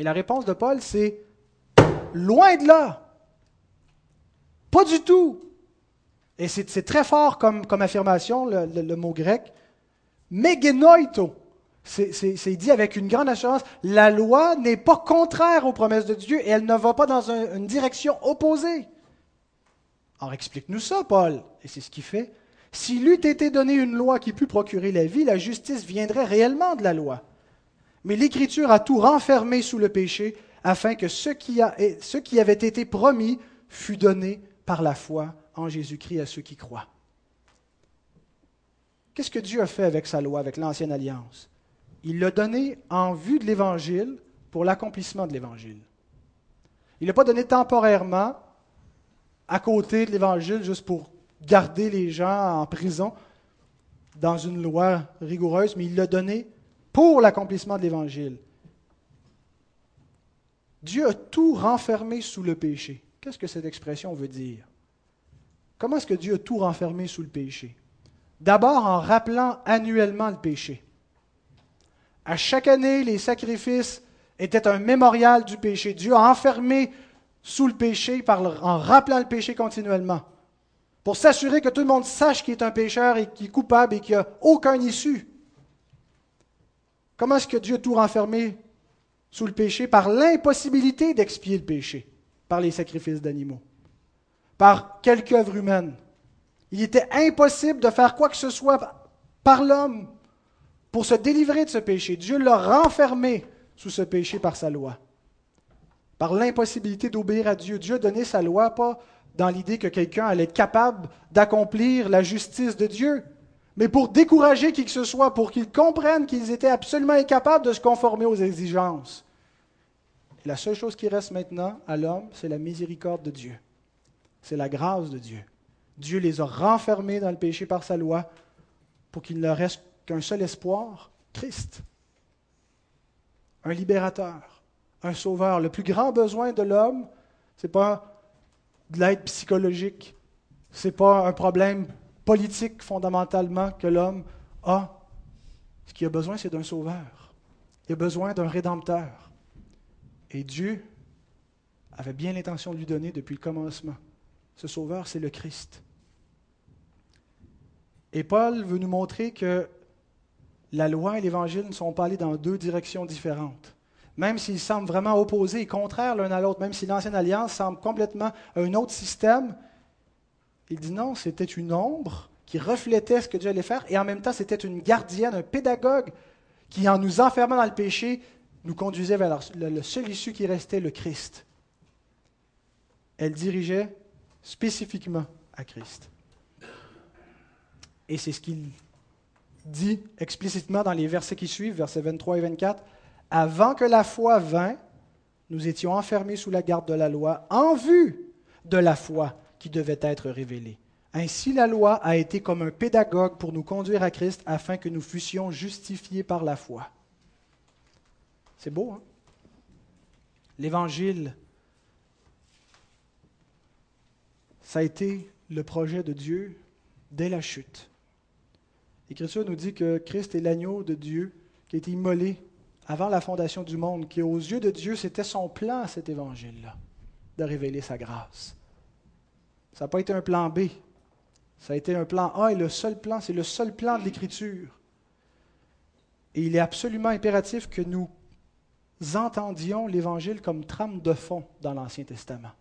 Et la réponse de Paul, c'est loin de là. Pas du tout. Et c'est très fort comme, affirmation, le, mot grec. Megenoito. C'est dit avec une grande assurance, la loi n'est pas contraire aux promesses de Dieu et elle ne va pas dans une direction opposée. Alors explique-nous ça, Paul. Et c'est ce qu'il fait. S'il eût été donné une loi qui pût procurer la vie, la justice viendrait réellement de la loi. Mais l'Écriture a tout renfermé sous le péché, afin que ce qui, a, ce qui avait été promis fût donné par la foi en Jésus-Christ à ceux qui croient. Qu'est-ce que Dieu a fait avec sa loi, avec l'ancienne alliance? Il l'a donné en vue de l'Évangile pour l'accomplissement de l'Évangile. Il ne l'a pas donné temporairement à côté de l'Évangile juste pour garder les gens en prison dans une loi rigoureuse, mais il l'a donné pour l'accomplissement de l'Évangile. Dieu a tout renfermé sous le péché. Qu'est-ce que cette expression veut dire? Comment est-ce que Dieu a tout renfermé sous le péché? D'abord en rappelant annuellement le péché. À chaque année, les sacrifices étaient un mémorial du péché. Dieu a enfermé sous le péché en rappelant le péché continuellement pour s'assurer que tout le monde sache qu'il est un pécheur et qu'il est coupable et qu'il n'y a aucun issue. Comment est-ce que Dieu a tout renfermé sous le péché? Par l'impossibilité d'expier le péché par les sacrifices d'animaux, par quelque œuvre humaine. Il était impossible de faire quoi que ce soit par l'homme pour se délivrer de ce péché. Dieu l'a renfermé sous ce péché par sa loi. Par l'impossibilité d'obéir à Dieu. Dieu a donné sa loi pas dans l'idée que quelqu'un allait être capable d'accomplir la justice de Dieu, mais pour décourager qui que ce soit, pour qu'ils comprennent qu'ils étaient absolument incapables de se conformer aux exigences. la seule chose qui reste maintenant à l'homme, c'est la miséricorde de Dieu. C'est la grâce de Dieu. Dieu les a renfermés dans le péché par sa loi pour qu'il ne reste qu'un seul espoir, Christ. Un libérateur, un sauveur. Le plus grand besoin de l'homme, ce n'est pas de l'aide psychologique. Ce n'est pas un problème politique fondamentalement que l'homme a. Ce qu'il a besoin, c'est d'un sauveur. Il a besoin d'un rédempteur. Et Dieu avait bien l'intention de lui donner depuis le commencement. Ce sauveur, c'est le Christ. Et Paul veut nous montrer que la loi et l'Évangile ne sont pas allés dans deux directions différentes même s'ils semblent vraiment opposés et contraires l'un à l'autre, même si l'Ancienne Alliance semble complètement un autre système, il dit non, c'était une ombre qui reflétait ce que Dieu allait faire, et en même temps, c'était une gardienne, un pédagogue qui, en nous enfermant dans le péché, nous conduisait vers le seul issue qui restait, le Christ. Elle dirigeait spécifiquement à Christ. Et c'est ce qu'il dit explicitement dans les versets qui suivent, versets 23 et 24. Avant que la foi vînt, nous étions enfermés sous la garde de la loi en vue de la foi qui devait être révélée. Ainsi la loi a été comme un pédagogue pour nous conduire à Christ afin que nous fussions justifiés par la foi. C'est beau, hein? L'Évangile, ça a été le projet de Dieu dès la chute. L'Écriture nous dit que Christ est l'agneau de Dieu qui a été immolé avant la fondation du monde, qui aux yeux de Dieu, c'était son plan, cet évangile-là, de révéler sa grâce. Ça n'a pas été un plan B. Ça a été un plan A et le seul plan, c'est le seul plan de l'Écriture. Et il est absolument impératif que nous entendions l'Évangile comme trame de fond dans l'Ancien Testament.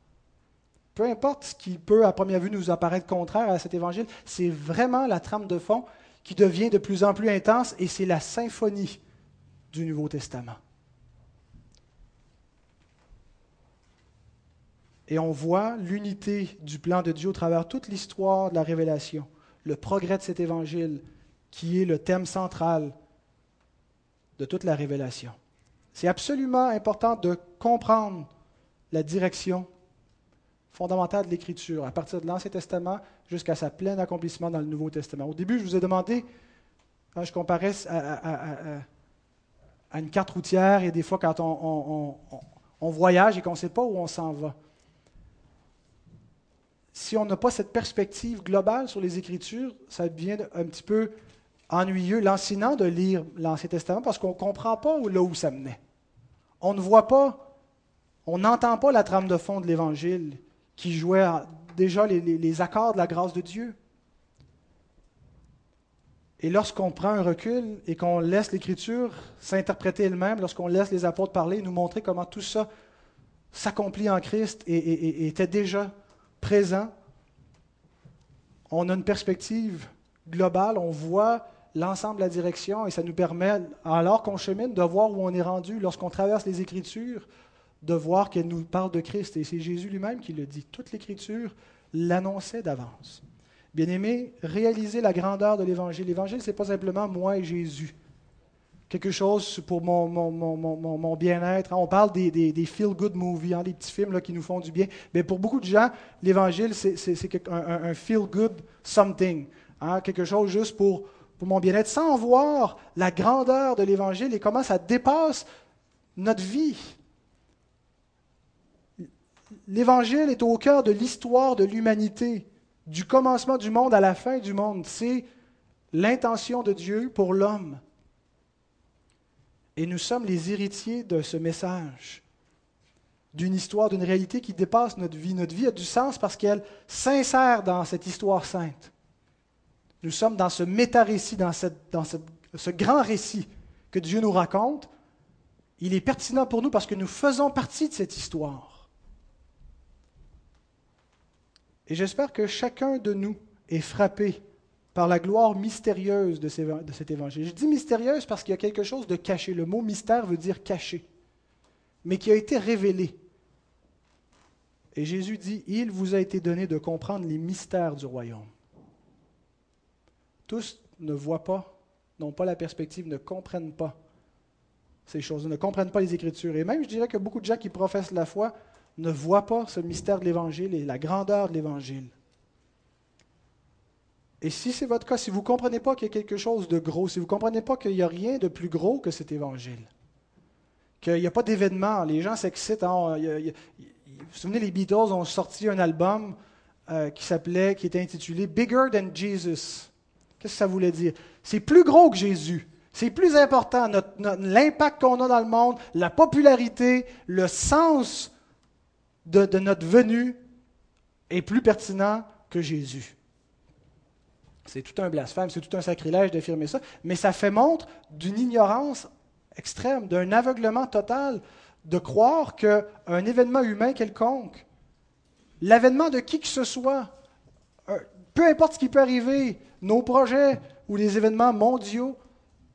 Peu importe ce qui peut à première vue nous apparaître contraire à cet Évangile, c'est vraiment la trame de fond qui devient de plus en plus intense et c'est la symphonie du Nouveau Testament. Et on voit l'unité du plan de Dieu au travers toute l'histoire de la révélation, le progrès de cet évangile qui est le thème central de toute la révélation. C'est absolument important de comprendre la direction fondamentale de l'Écriture, à partir de l'Ancien Testament jusqu'à sa pleine accomplissement dans le Nouveau Testament. Au début, je vous ai demandé, quand je comparais à, une carte routière et des fois quand on voyage et qu'on ne sait pas où on s'en va si on n'a pas cette perspective globale sur les Écritures, ça devient un petit peu ennuyeux, lancinant de lire l'Ancien Testament parce qu'on ne comprend pas là où ça menait. On ne voit pas, on n'entend pas la trame de fond de l'Évangile qui jouait déjà les, accords de la grâce de Dieu. Et lorsqu'on prend un recul et qu'on laisse l'Écriture s'interpréter elle-même, lorsqu'on laisse les apôtres parler, nous montrer comment tout ça s'accomplit en Christ et était déjà présent, on a une perspective globale, on voit l'ensemble de la direction et ça nous permet, alors qu'on chemine, de voir où on est rendu. Lorsqu'on traverse les Écritures, de voir qu'elle nous parle de Christ. Et c'est Jésus lui-même qui le dit. Toute l'Écriture l'annonçait d'avance. Bien-aimé, réalisez la grandeur de l'Évangile. L'Évangile, ce n'est pas simplement moi et Jésus quelque chose pour mon, bien-être. On parle des, feel-good movies, hein, des petits films qui nous font du bien. Mais pour beaucoup de gens, l'Évangile, c'est un, un feel-good something. Hein, quelque chose juste pour, pour mon bien-être, sans voir la grandeur de l'Évangile et comment ça dépasse notre vie. L'Évangile est au cœur de l'histoire de l'humanité, du commencement du monde à la fin du monde. C'est l'intention de Dieu pour l'homme. Et nous sommes les héritiers de ce message, d'une histoire, d'une réalité qui dépasse notre vie. Notre vie a du sens parce qu'elle s'insère dans cette histoire sainte. Nous sommes dans ce méta-récit, dans, ce grand récit que Dieu nous raconte. Il est pertinent pour nous parce que nous faisons partie de cette histoire. Et j'espère que chacun de nous est frappé par la gloire mystérieuse de, cet évangile. Je dis mystérieuse parce qu'il y a quelque chose de caché. Le mot mystère veut dire caché, mais qui a été révélé. Et Jésus dit, il vous a été donné de comprendre les mystères du royaume. Tous ne voient pas, n'ont pas la perspective, ne comprennent pas ces choses, ne comprennent pas les Écritures. Et même, je dirais que beaucoup de gens qui professent la foi ne voient pas ce mystère de l'Évangile et la grandeur de l'Évangile. Et si c'est votre cas, si vous ne comprenez pas qu'il y a quelque chose de gros, si vous ne comprenez pas qu'il n'y a rien de plus gros que cet évangile, qu'il n'y a pas d'événement, les gens s'excitent. Vous vous souvenez, les Beatles ont sorti un album euh, qui s'appelait, qui était intitulé Bigger Than Jesus. Qu'est-ce que ça voulait dire? C'est plus gros que Jésus. C'est plus important. L'impact qu'on a dans le monde, la popularité, le sens de notre venue est plus pertinent que Jésus. C'est tout un blasphème, c'est tout un sacrilège d'affirmer ça, mais ça fait montre d'une ignorance extrême, d'un aveuglement total de croire qu'un événement humain quelconque, l'avènement de qui que ce soit, euh, peu importe ce qui peut arriver, nos projets ou les événements mondiaux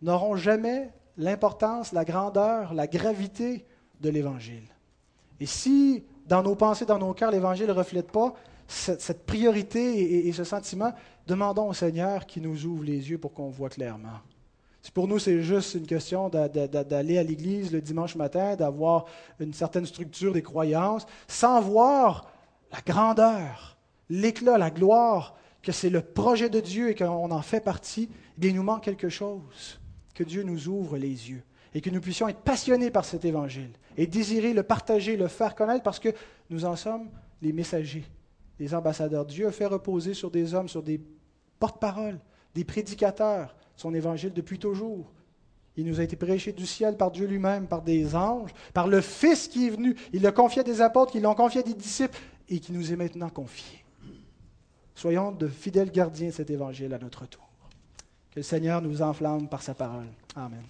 n'auront jamais l'importance, la grandeur, la gravité de l'Évangile. Et si dans nos pensées, dans nos cœurs, l'Évangile ne reflète pas cette, priorité et, ce sentiment, demandons au Seigneur qu'il nous ouvre les yeux pour qu'on voit clairement. pour nous, c'est juste une question d'aller à l'église le dimanche matin, d'avoir une certaine structure des croyances, sans voir la grandeur, l'éclat, la gloire, que c'est le projet de Dieu et qu'on en fait partie, eh il nous manque quelque chose. Que Dieu nous ouvre les yeux et que nous puissions être passionnés par cet évangile et désirer le partager, le faire connaître parce que nous en sommes les messagers les ambassadeurs. Dieu a fait reposer sur des hommes, sur des porte-paroles, des prédicateurs, son évangile depuis toujours. Il nous a été prêché du ciel par Dieu lui-même, par des anges, par le Fils qui est venu. Il l'a confié à des apôtres, qui l'ont confié à des disciples et qui nous est maintenant confié. Soyons de fidèles gardiens de cet évangile à notre tour. Que le Seigneur nous enflamme par sa parole. Amen.